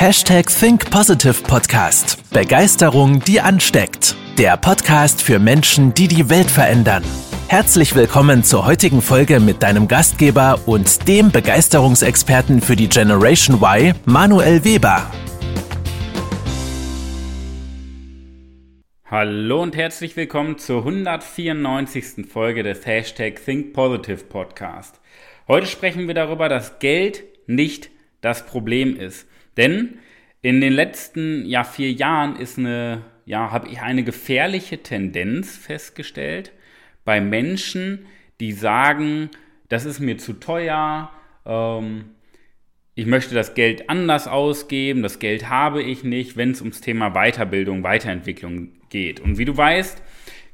Hashtag Think Positive Podcast. Begeisterung, die ansteckt. Der Podcast für Menschen, die die Welt verändern. Herzlich willkommen zur heutigen Folge mit deinem Gastgeber und dem Begeisterungsexperten für die Generation Y, Manuel Weber. Hallo und herzlich willkommen zur 194. Folge des Hashtag Think Positive Podcast. Heute sprechen wir darüber, dass Geld nicht das Problem ist. Denn in den letzten ja, vier Jahren ist eine, ja, habe ich eine gefährliche Tendenz festgestellt bei Menschen, die sagen, das ist mir zu teuer, ähm, ich möchte das Geld anders ausgeben, das Geld habe ich nicht, wenn es ums Thema Weiterbildung, Weiterentwicklung geht. Und wie du weißt,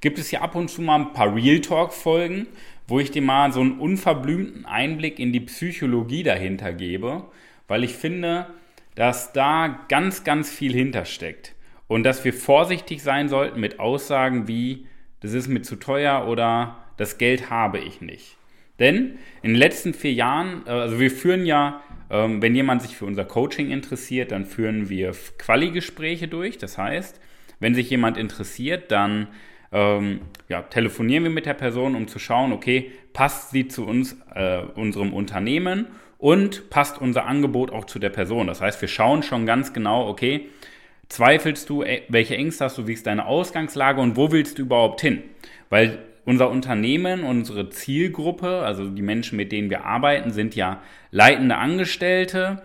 gibt es ja ab und zu mal ein paar Real Talk-Folgen, wo ich dir mal so einen unverblümten Einblick in die Psychologie dahinter gebe, weil ich finde, dass da ganz, ganz viel hintersteckt und dass wir vorsichtig sein sollten mit Aussagen wie, das ist mir zu teuer oder das Geld habe ich nicht. Denn in den letzten vier Jahren, äh, also wir führen ja, ähm, wenn jemand sich für unser Coaching interessiert, dann führen wir Quali-Gespräche durch. Das heißt, wenn sich jemand interessiert, dann ähm, ja, telefonieren wir mit der Person, um zu schauen, okay, passt sie zu uns, äh, unserem Unternehmen und passt unser Angebot auch zu der Person. Das heißt, wir schauen schon ganz genau, okay, zweifelst du, äh, welche Ängste hast du, wie ist deine Ausgangslage und wo willst du überhaupt hin? Weil unser Unternehmen, unsere Zielgruppe, also die Menschen, mit denen wir arbeiten, sind ja leitende Angestellte,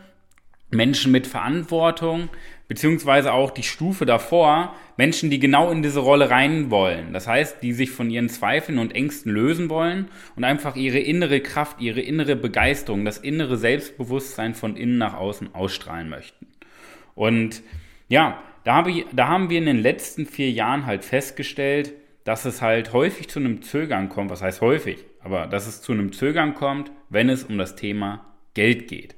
Menschen mit Verantwortung, beziehungsweise auch die Stufe davor, Menschen, die genau in diese Rolle rein wollen. Das heißt, die sich von ihren Zweifeln und Ängsten lösen wollen und einfach ihre innere Kraft, ihre innere Begeisterung, das innere Selbstbewusstsein von innen nach außen ausstrahlen möchten. Und ja, da, habe ich, da haben wir in den letzten vier Jahren halt festgestellt, dass es halt häufig zu einem Zögern kommt. Was heißt häufig? Aber dass es zu einem Zögern kommt, wenn es um das Thema Geld geht.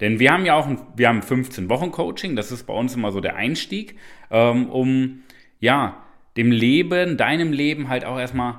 Denn wir haben ja auch ein, wir haben 15 Wochen Coaching, das ist bei uns immer so der Einstieg, ähm, um ja dem Leben, deinem Leben halt auch erstmal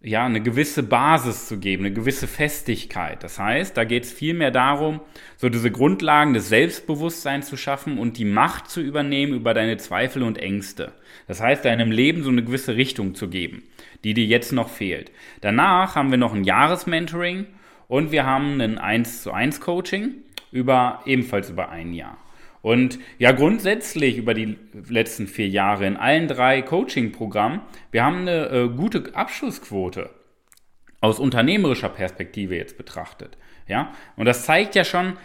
ja, eine gewisse Basis zu geben, eine gewisse Festigkeit. Das heißt, da geht es vielmehr darum, so diese Grundlagen des Selbstbewusstseins zu schaffen und die Macht zu übernehmen über deine Zweifel und Ängste. Das heißt, deinem Leben so eine gewisse Richtung zu geben, die dir jetzt noch fehlt. Danach haben wir noch ein Jahresmentoring und wir haben ein 1 zu 1 Coaching über ebenfalls über ein Jahr. Und ja, grundsätzlich über die letzten vier Jahre in allen drei Coaching-Programmen, wir haben eine äh, gute Abschlussquote aus unternehmerischer Perspektive jetzt betrachtet. Ja, und das zeigt ja schon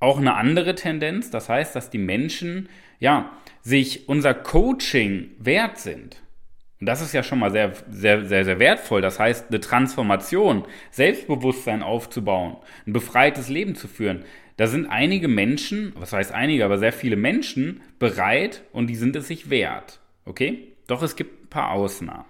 auch eine andere Tendenz. Das heißt, dass die Menschen ja sich unser Coaching wert sind. Und das ist ja schon mal sehr, sehr, sehr, sehr wertvoll. Das heißt, eine Transformation, Selbstbewusstsein aufzubauen, ein befreites Leben zu führen. Da sind einige Menschen, was heißt einige, aber sehr viele Menschen bereit und die sind es sich wert. Okay? Doch es gibt ein paar Ausnahmen.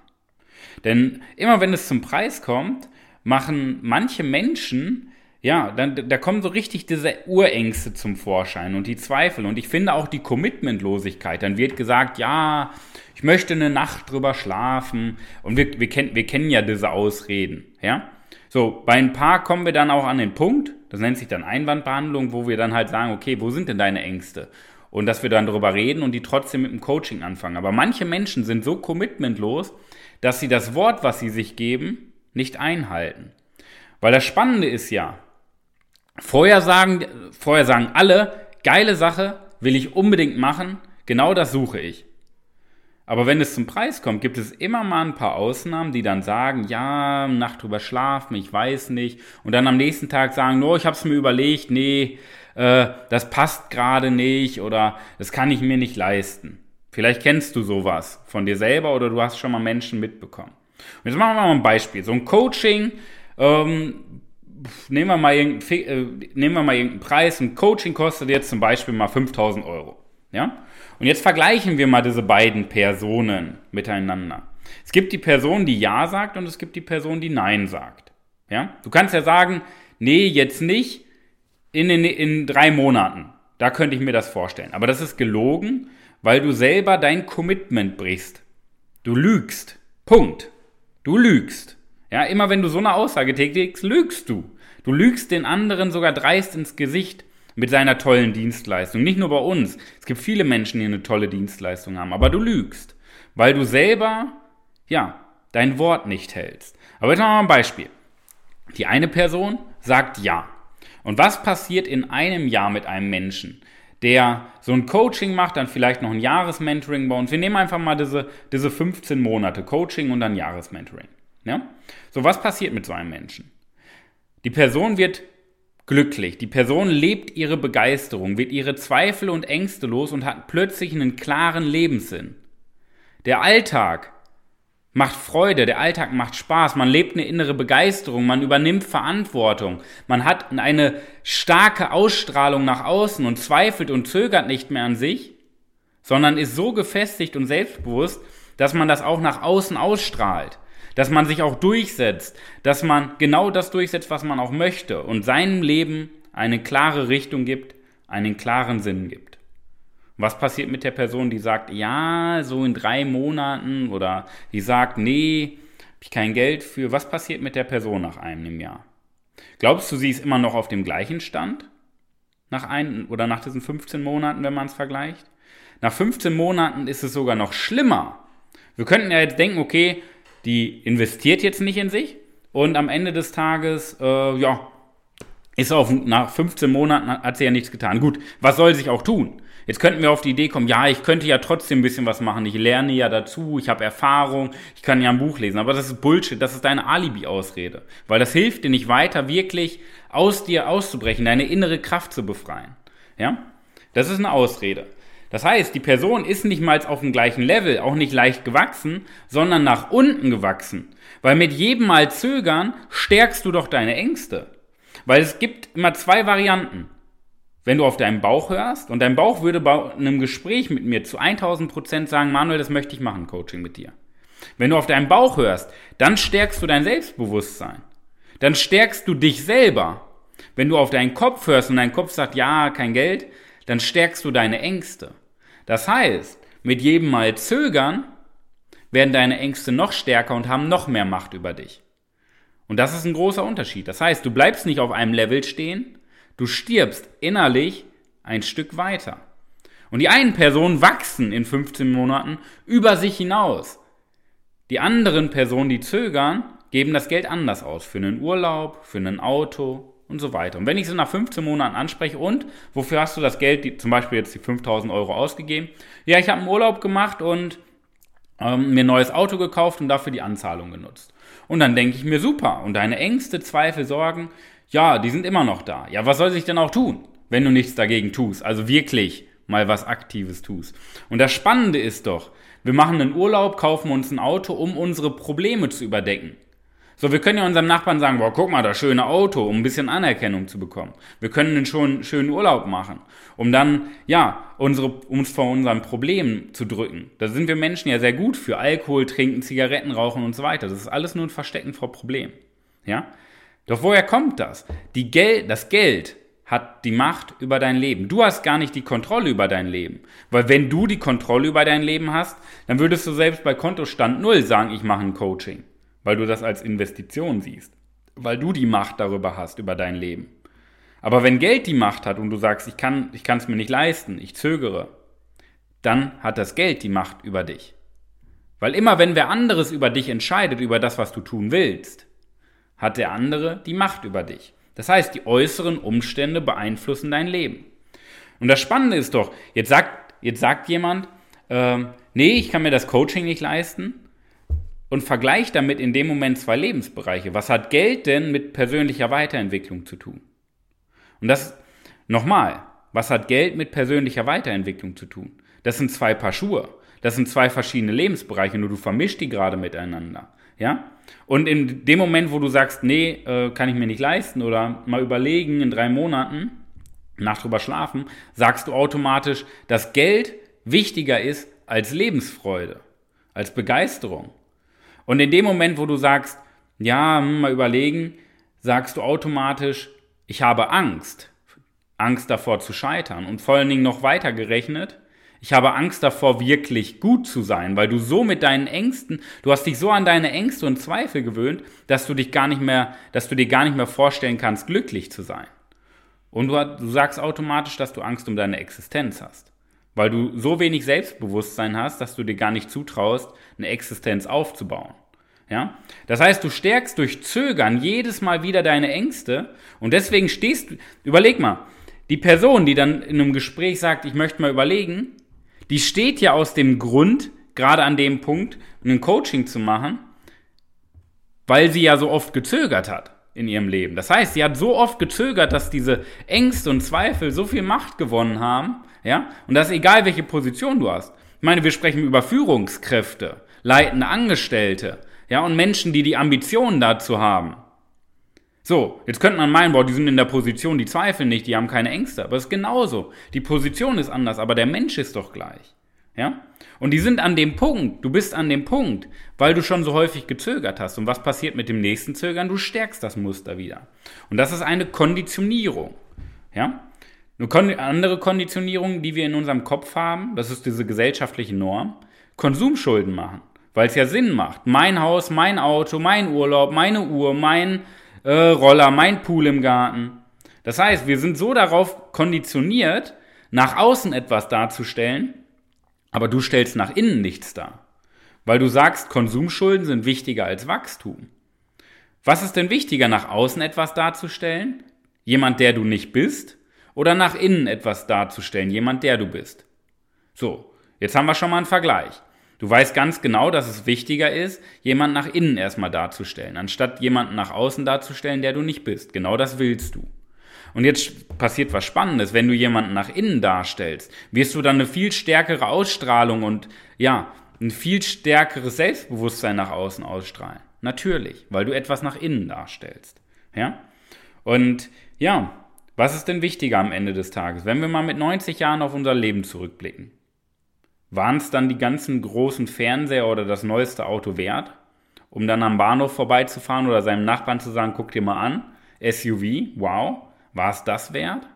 Denn immer wenn es zum Preis kommt, machen manche Menschen ja, dann, da kommen so richtig diese Urängste zum Vorschein und die Zweifel und ich finde auch die Commitmentlosigkeit. Dann wird gesagt, ja, ich möchte eine Nacht drüber schlafen und wir, wir, kennen, wir kennen ja diese Ausreden, ja. So, bei ein paar kommen wir dann auch an den Punkt, das nennt sich dann Einwandbehandlung, wo wir dann halt sagen, okay, wo sind denn deine Ängste? Und dass wir dann darüber reden und die trotzdem mit dem Coaching anfangen. Aber manche Menschen sind so commitmentlos, dass sie das Wort, was sie sich geben, nicht einhalten. Weil das Spannende ist ja, Vorher sagen, vorher sagen alle, geile Sache, will ich unbedingt machen, genau das suche ich. Aber wenn es zum Preis kommt, gibt es immer mal ein paar Ausnahmen, die dann sagen, ja, Nacht drüber schlafen, ich weiß nicht. Und dann am nächsten Tag sagen, no, ich habe es mir überlegt, nee, äh, das passt gerade nicht oder das kann ich mir nicht leisten. Vielleicht kennst du sowas von dir selber oder du hast schon mal Menschen mitbekommen. Und jetzt machen wir mal ein Beispiel. So ein Coaching ähm, nehmen wir mal äh, nehmen wir mal irgendeinen Preis, ein Coaching kostet jetzt zum Beispiel mal 5000 Euro. Ja? Und jetzt vergleichen wir mal diese beiden Personen miteinander. Es gibt die Person, die Ja sagt und es gibt die Person, die Nein sagt. Ja? Du kannst ja sagen, nee, jetzt nicht, in, in, in drei Monaten. Da könnte ich mir das vorstellen. Aber das ist gelogen, weil du selber dein Commitment brichst. Du lügst. Punkt. Du lügst. Ja, immer wenn du so eine Aussage tätigst, lügst du. Du lügst den anderen sogar dreist ins Gesicht, mit seiner tollen Dienstleistung. Nicht nur bei uns. Es gibt viele Menschen, die eine tolle Dienstleistung haben, aber du lügst, weil du selber, ja, dein Wort nicht hältst. Aber jetzt mal ein Beispiel. Die eine Person sagt ja. Und was passiert in einem Jahr mit einem Menschen, der so ein Coaching macht, dann vielleicht noch ein Jahresmentoring bei uns? Wir nehmen einfach mal diese, diese 15 Monate Coaching und dann Jahresmentoring. Ja? So, was passiert mit so einem Menschen? Die Person wird glücklich. Die Person lebt ihre Begeisterung, wird ihre Zweifel und Ängste los und hat plötzlich einen klaren Lebenssinn. Der Alltag macht Freude, der Alltag macht Spaß, man lebt eine innere Begeisterung, man übernimmt Verantwortung, man hat eine starke Ausstrahlung nach außen und zweifelt und zögert nicht mehr an sich, sondern ist so gefestigt und selbstbewusst, dass man das auch nach außen ausstrahlt, dass man sich auch durchsetzt, dass man genau das durchsetzt, was man auch möchte und seinem Leben eine klare Richtung gibt, einen klaren Sinn gibt. Was passiert mit der Person, die sagt, ja, so in drei Monaten oder die sagt, nee, habe ich kein Geld für. Was passiert mit der Person nach einem Jahr? Glaubst du, sie ist immer noch auf dem gleichen Stand? Nach ein, oder nach diesen 15 Monaten, wenn man es vergleicht? Nach 15 Monaten ist es sogar noch schlimmer. Wir könnten ja jetzt denken, okay, die investiert jetzt nicht in sich und am Ende des Tages, äh, ja, ist auf, nach 15 Monaten hat sie ja nichts getan. Gut, was soll sich auch tun? Jetzt könnten wir auf die Idee kommen, ja, ich könnte ja trotzdem ein bisschen was machen. Ich lerne ja dazu, ich habe Erfahrung, ich kann ja ein Buch lesen. Aber das ist Bullshit, das ist deine Alibi-Ausrede. Weil das hilft dir nicht weiter, wirklich aus dir auszubrechen, deine innere Kraft zu befreien. Ja? Das ist eine Ausrede. Das heißt, die Person ist nicht mal auf dem gleichen Level, auch nicht leicht gewachsen, sondern nach unten gewachsen. Weil mit jedem Mal zögern stärkst du doch deine Ängste. Weil es gibt immer zwei Varianten wenn du auf deinen Bauch hörst und dein Bauch würde bei einem Gespräch mit mir zu 1000 Prozent sagen, Manuel, das möchte ich machen, Coaching mit dir. Wenn du auf deinen Bauch hörst, dann stärkst du dein Selbstbewusstsein. Dann stärkst du dich selber. Wenn du auf deinen Kopf hörst und dein Kopf sagt, ja, kein Geld, dann stärkst du deine Ängste. Das heißt, mit jedem Mal zögern werden deine Ängste noch stärker und haben noch mehr Macht über dich. Und das ist ein großer Unterschied. Das heißt, du bleibst nicht auf einem Level stehen, Du stirbst innerlich ein Stück weiter. Und die einen Personen wachsen in 15 Monaten über sich hinaus. Die anderen Personen, die zögern, geben das Geld anders aus. Für einen Urlaub, für ein Auto und so weiter. Und wenn ich sie nach 15 Monaten anspreche und wofür hast du das Geld, die, zum Beispiel jetzt die 5000 Euro ausgegeben? Ja, ich habe einen Urlaub gemacht und ähm, mir ein neues Auto gekauft und dafür die Anzahlung genutzt. Und dann denke ich mir, super. Und deine Ängste, Zweifel, Sorgen, ja, die sind immer noch da. Ja, was soll sich denn auch tun, wenn du nichts dagegen tust? Also wirklich mal was Aktives tust. Und das Spannende ist doch, wir machen einen Urlaub, kaufen uns ein Auto, um unsere Probleme zu überdecken. So, wir können ja unserem Nachbarn sagen, boah, guck mal, das schöne Auto, um ein bisschen Anerkennung zu bekommen. Wir können einen schon schönen Urlaub machen, um dann, ja, unsere, uns vor unseren Problemen zu drücken. Da sind wir Menschen ja sehr gut für Alkohol, Trinken, Zigaretten rauchen und so weiter. Das ist alles nur ein Verstecken vor Problemen. Ja? Doch woher kommt das? Die Gel das Geld hat die Macht über dein Leben. Du hast gar nicht die Kontrolle über dein Leben. Weil wenn du die Kontrolle über dein Leben hast, dann würdest du selbst bei Kontostand Null sagen, ich mache ein Coaching. Weil du das als Investition siehst. Weil du die Macht darüber hast, über dein Leben. Aber wenn Geld die Macht hat und du sagst, ich kann es mir nicht leisten, ich zögere, dann hat das Geld die Macht über dich. Weil immer wenn wer anderes über dich entscheidet, über das, was du tun willst, hat der andere die Macht über dich. Das heißt, die äußeren Umstände beeinflussen dein Leben. Und das Spannende ist doch, jetzt sagt, jetzt sagt jemand, äh, nee, ich kann mir das Coaching nicht leisten und vergleicht damit in dem Moment zwei Lebensbereiche. Was hat Geld denn mit persönlicher Weiterentwicklung zu tun? Und das, nochmal, was hat Geld mit persönlicher Weiterentwicklung zu tun? Das sind zwei Paar Schuhe. Das sind zwei verschiedene Lebensbereiche, nur du vermischst die gerade miteinander. Ja? Und in dem Moment, wo du sagst, nee, äh, kann ich mir nicht leisten oder mal überlegen in drei Monaten, nach drüber schlafen, sagst du automatisch, dass Geld wichtiger ist als Lebensfreude, als Begeisterung. Und in dem Moment, wo du sagst, ja, hm, mal überlegen, sagst du automatisch, ich habe Angst. Angst davor zu scheitern. Und vor allen Dingen noch weiter gerechnet, ich habe Angst davor, wirklich gut zu sein, weil du so mit deinen Ängsten, du hast dich so an deine Ängste und Zweifel gewöhnt, dass du dich gar nicht mehr, dass du dir gar nicht mehr vorstellen kannst, glücklich zu sein. Und du, du sagst automatisch, dass du Angst um deine Existenz hast. Weil du so wenig Selbstbewusstsein hast, dass du dir gar nicht zutraust, eine Existenz aufzubauen. Ja? Das heißt, du stärkst durch Zögern jedes Mal wieder deine Ängste und deswegen stehst du, überleg mal, die Person, die dann in einem Gespräch sagt, ich möchte mal überlegen, die steht ja aus dem Grund, gerade an dem Punkt, ein Coaching zu machen, weil sie ja so oft gezögert hat in ihrem Leben. Das heißt, sie hat so oft gezögert, dass diese Ängste und Zweifel so viel Macht gewonnen haben, ja, und das ist egal, welche Position du hast. Ich meine, wir sprechen über Führungskräfte, leitende Angestellte, ja, und Menschen, die die Ambitionen dazu haben. So, jetzt könnte man meinen, boah, die sind in der Position, die zweifeln nicht, die haben keine Ängste. Aber es ist genauso. Die Position ist anders, aber der Mensch ist doch gleich. Ja? Und die sind an dem Punkt, du bist an dem Punkt, weil du schon so häufig gezögert hast. Und was passiert mit dem nächsten Zögern? Du stärkst das Muster wieder. Und das ist eine Konditionierung. Ja? Eine andere Konditionierung, die wir in unserem Kopf haben, das ist diese gesellschaftliche Norm, Konsumschulden machen. Weil es ja Sinn macht. Mein Haus, mein Auto, mein Urlaub, meine Uhr, mein äh, Roller, mein Pool im Garten. Das heißt, wir sind so darauf konditioniert, nach außen etwas darzustellen, aber du stellst nach innen nichts dar. Weil du sagst, Konsumschulden sind wichtiger als Wachstum. Was ist denn wichtiger, nach außen etwas darzustellen? Jemand, der du nicht bist? Oder nach innen etwas darzustellen? Jemand, der du bist? So, jetzt haben wir schon mal einen Vergleich. Du weißt ganz genau, dass es wichtiger ist, jemanden nach innen erstmal darzustellen, anstatt jemanden nach außen darzustellen, der du nicht bist. Genau das willst du. Und jetzt passiert was Spannendes. Wenn du jemanden nach innen darstellst, wirst du dann eine viel stärkere Ausstrahlung und ja, ein viel stärkeres Selbstbewusstsein nach außen ausstrahlen. Natürlich, weil du etwas nach innen darstellst. Ja? Und ja, was ist denn wichtiger am Ende des Tages? Wenn wir mal mit 90 Jahren auf unser Leben zurückblicken. Waren es dann die ganzen großen Fernseher oder das neueste Auto wert, um dann am Bahnhof vorbeizufahren oder seinem Nachbarn zu sagen, guck dir mal an, SUV, wow, war es das wert?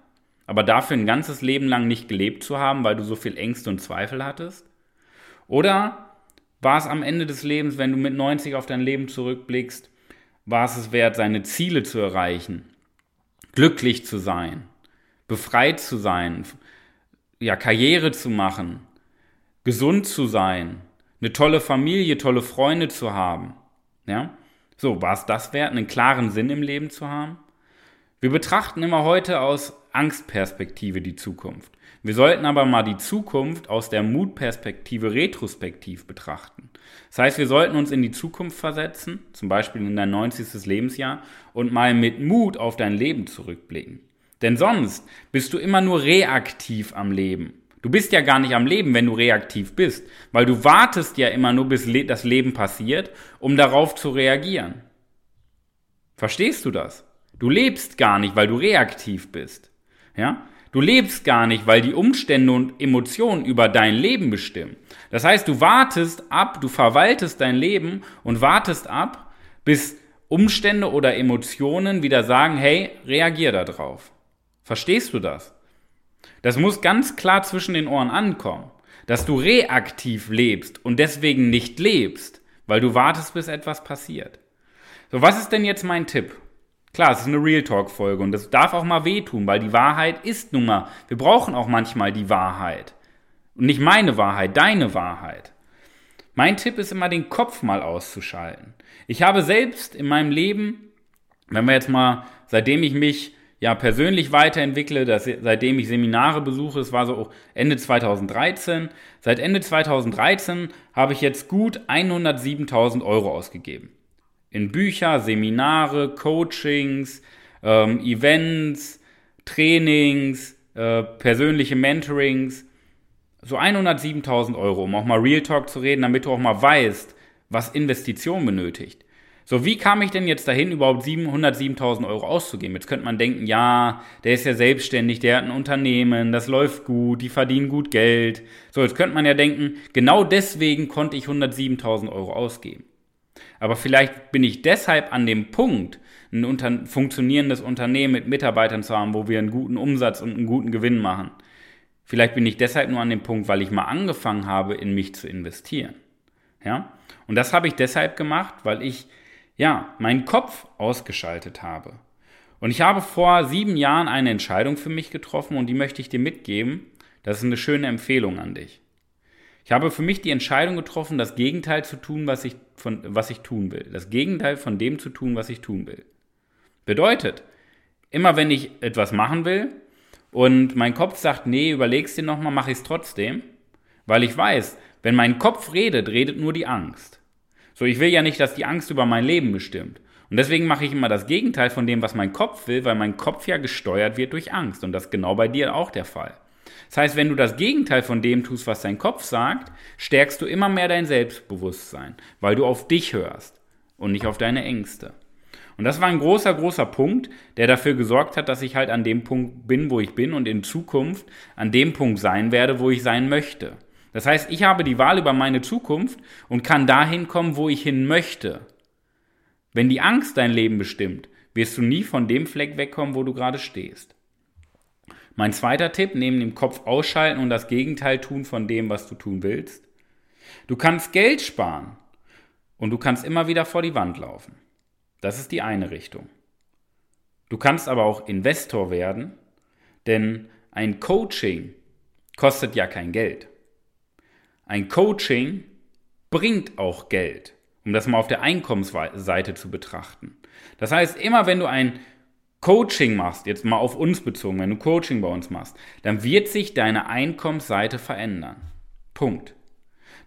Aber dafür ein ganzes Leben lang nicht gelebt zu haben, weil du so viel Ängste und Zweifel hattest? Oder war es am Ende des Lebens, wenn du mit 90 auf dein Leben zurückblickst, war es es wert, seine Ziele zu erreichen, glücklich zu sein, befreit zu sein, ja, Karriere zu machen, gesund zu sein, eine tolle Familie, tolle Freunde zu haben. Ja? So, war es das wert, einen klaren Sinn im Leben zu haben? Wir betrachten immer heute aus Angstperspektive die Zukunft. Wir sollten aber mal die Zukunft aus der Mutperspektive retrospektiv betrachten. Das heißt, wir sollten uns in die Zukunft versetzen, zum Beispiel in dein 90. Lebensjahr, und mal mit Mut auf dein Leben zurückblicken. Denn sonst bist du immer nur reaktiv am Leben. Du bist ja gar nicht am Leben, wenn du reaktiv bist, weil du wartest ja immer nur, bis das Leben passiert, um darauf zu reagieren. Verstehst du das? Du lebst gar nicht, weil du reaktiv bist. Ja? Du lebst gar nicht, weil die Umstände und Emotionen über dein Leben bestimmen. Das heißt, du wartest ab, du verwaltest dein Leben und wartest ab, bis Umstände oder Emotionen wieder sagen, hey, reagier da drauf. Verstehst du das? Das muss ganz klar zwischen den Ohren ankommen, dass du reaktiv lebst und deswegen nicht lebst, weil du wartest, bis etwas passiert. So, was ist denn jetzt mein Tipp? Klar, es ist eine Real Talk Folge und das darf auch mal wehtun, weil die Wahrheit ist nun mal, wir brauchen auch manchmal die Wahrheit. Und nicht meine Wahrheit, deine Wahrheit. Mein Tipp ist immer, den Kopf mal auszuschalten. Ich habe selbst in meinem Leben, wenn wir jetzt mal, seitdem ich mich ja persönlich weiterentwickle, dass, seitdem ich Seminare besuche, es war so Ende 2013. Seit Ende 2013 habe ich jetzt gut 107.000 Euro ausgegeben. In Bücher, Seminare, Coachings, ähm, Events, Trainings, äh, persönliche Mentorings. So 107.000 Euro, um auch mal Real Talk zu reden, damit du auch mal weißt, was Investition benötigt. So, wie kam ich denn jetzt dahin, überhaupt 107.000 Euro auszugeben? Jetzt könnte man denken, ja, der ist ja selbstständig, der hat ein Unternehmen, das läuft gut, die verdienen gut Geld. So, jetzt könnte man ja denken, genau deswegen konnte ich 107.000 Euro ausgeben. Aber vielleicht bin ich deshalb an dem Punkt, ein unter funktionierendes Unternehmen mit Mitarbeitern zu haben, wo wir einen guten Umsatz und einen guten Gewinn machen. Vielleicht bin ich deshalb nur an dem Punkt, weil ich mal angefangen habe, in mich zu investieren. Ja? Und das habe ich deshalb gemacht, weil ich ja, meinen Kopf ausgeschaltet habe. Und ich habe vor sieben Jahren eine Entscheidung für mich getroffen und die möchte ich dir mitgeben. Das ist eine schöne Empfehlung an dich. Ich habe für mich die Entscheidung getroffen, das Gegenteil zu tun, was ich, von, was ich tun will. Das Gegenteil von dem zu tun, was ich tun will. Bedeutet, immer wenn ich etwas machen will und mein Kopf sagt, nee, überlegst dir nochmal, mache ich es trotzdem, weil ich weiß, wenn mein Kopf redet, redet nur die Angst. So, ich will ja nicht, dass die Angst über mein Leben bestimmt. Und deswegen mache ich immer das Gegenteil von dem, was mein Kopf will, weil mein Kopf ja gesteuert wird durch Angst. Und das ist genau bei dir auch der Fall. Das heißt, wenn du das Gegenteil von dem tust, was dein Kopf sagt, stärkst du immer mehr dein Selbstbewusstsein, weil du auf dich hörst und nicht auf deine Ängste. Und das war ein großer, großer Punkt, der dafür gesorgt hat, dass ich halt an dem Punkt bin, wo ich bin und in Zukunft an dem Punkt sein werde, wo ich sein möchte. Das heißt, ich habe die Wahl über meine Zukunft und kann dahin kommen, wo ich hin möchte. Wenn die Angst dein Leben bestimmt, wirst du nie von dem Fleck wegkommen, wo du gerade stehst. Mein zweiter Tipp, neben dem Kopf ausschalten und das Gegenteil tun von dem, was du tun willst. Du kannst Geld sparen und du kannst immer wieder vor die Wand laufen. Das ist die eine Richtung. Du kannst aber auch Investor werden, denn ein Coaching kostet ja kein Geld. Ein Coaching bringt auch Geld um das mal auf der Einkommensseite zu betrachten. Das heißt, immer wenn du ein Coaching machst, jetzt mal auf uns bezogen, wenn du Coaching bei uns machst, dann wird sich deine Einkommensseite verändern. Punkt.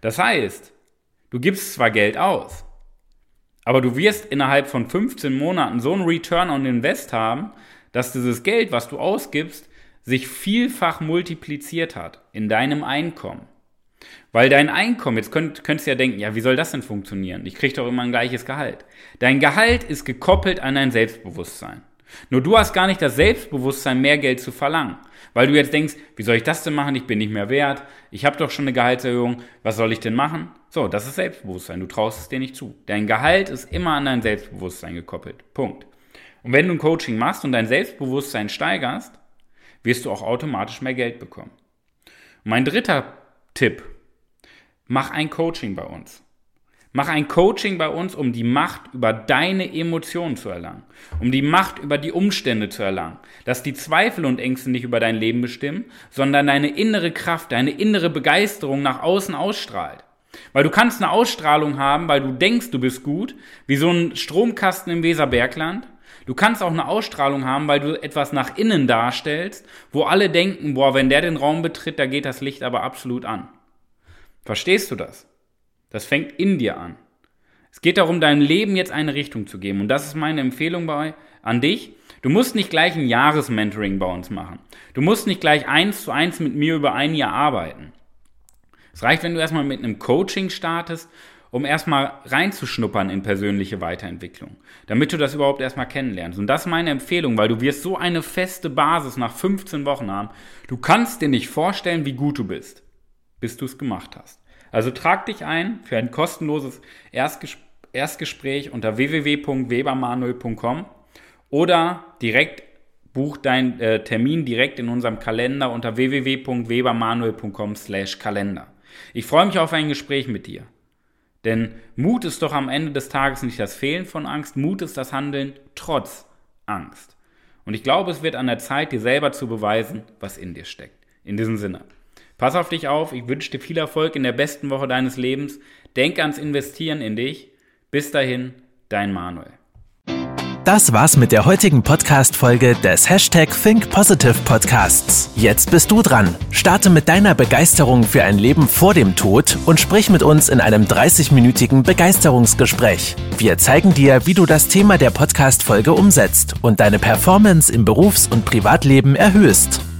Das heißt, du gibst zwar Geld aus, aber du wirst innerhalb von 15 Monaten so einen Return on Invest haben, dass dieses Geld, was du ausgibst, sich vielfach multipliziert hat in deinem Einkommen. Weil dein Einkommen, jetzt könnt, könntest du ja denken, ja, wie soll das denn funktionieren? Ich kriege doch immer ein gleiches Gehalt. Dein Gehalt ist gekoppelt an dein Selbstbewusstsein. Nur du hast gar nicht das Selbstbewusstsein, mehr Geld zu verlangen. Weil du jetzt denkst, wie soll ich das denn machen? Ich bin nicht mehr wert. Ich habe doch schon eine Gehaltserhöhung. Was soll ich denn machen? So, das ist Selbstbewusstsein. Du traust es dir nicht zu. Dein Gehalt ist immer an dein Selbstbewusstsein gekoppelt. Punkt. Und wenn du ein Coaching machst und dein Selbstbewusstsein steigerst, wirst du auch automatisch mehr Geld bekommen. Mein dritter Tipp. Mach ein Coaching bei uns. Mach ein Coaching bei uns, um die Macht über deine Emotionen zu erlangen, um die Macht über die Umstände zu erlangen, dass die Zweifel und Ängste nicht über dein Leben bestimmen, sondern deine innere Kraft, deine innere Begeisterung nach außen ausstrahlt. Weil du kannst eine Ausstrahlung haben, weil du denkst, du bist gut, wie so ein Stromkasten im Weserbergland. Du kannst auch eine Ausstrahlung haben, weil du etwas nach innen darstellst, wo alle denken, boah, wenn der den Raum betritt, da geht das Licht aber absolut an. Verstehst du das? Das fängt in dir an. Es geht darum, deinem Leben jetzt eine Richtung zu geben. Und das ist meine Empfehlung bei, an dich. Du musst nicht gleich ein Jahresmentoring bei uns machen. Du musst nicht gleich eins zu eins mit mir über ein Jahr arbeiten. Es reicht, wenn du erstmal mit einem Coaching startest um erstmal reinzuschnuppern in persönliche Weiterentwicklung, damit du das überhaupt erstmal kennenlernst. Und das ist meine Empfehlung, weil du wirst so eine feste Basis nach 15 Wochen haben. Du kannst dir nicht vorstellen, wie gut du bist, bis du es gemacht hast. Also trag dich ein für ein kostenloses Erstges Erstgespräch unter www.webermanuel.com oder direkt buch deinen äh, Termin direkt in unserem Kalender unter www.webermanuel.com/kalender. Ich freue mich auf ein Gespräch mit dir. Denn Mut ist doch am Ende des Tages nicht das Fehlen von Angst, Mut ist das Handeln trotz Angst. Und ich glaube, es wird an der Zeit, dir selber zu beweisen, was in dir steckt. In diesem Sinne. Pass auf dich auf, ich wünsche dir viel Erfolg in der besten Woche deines Lebens. Denk ans Investieren in dich. Bis dahin, dein Manuel. Das war's mit der heutigen Podcast-Folge des Hashtag Think Podcasts. Jetzt bist du dran. Starte mit deiner Begeisterung für ein Leben vor dem Tod und sprich mit uns in einem 30-minütigen Begeisterungsgespräch. Wir zeigen dir, wie du das Thema der Podcast-Folge umsetzt und deine Performance im Berufs- und Privatleben erhöhst.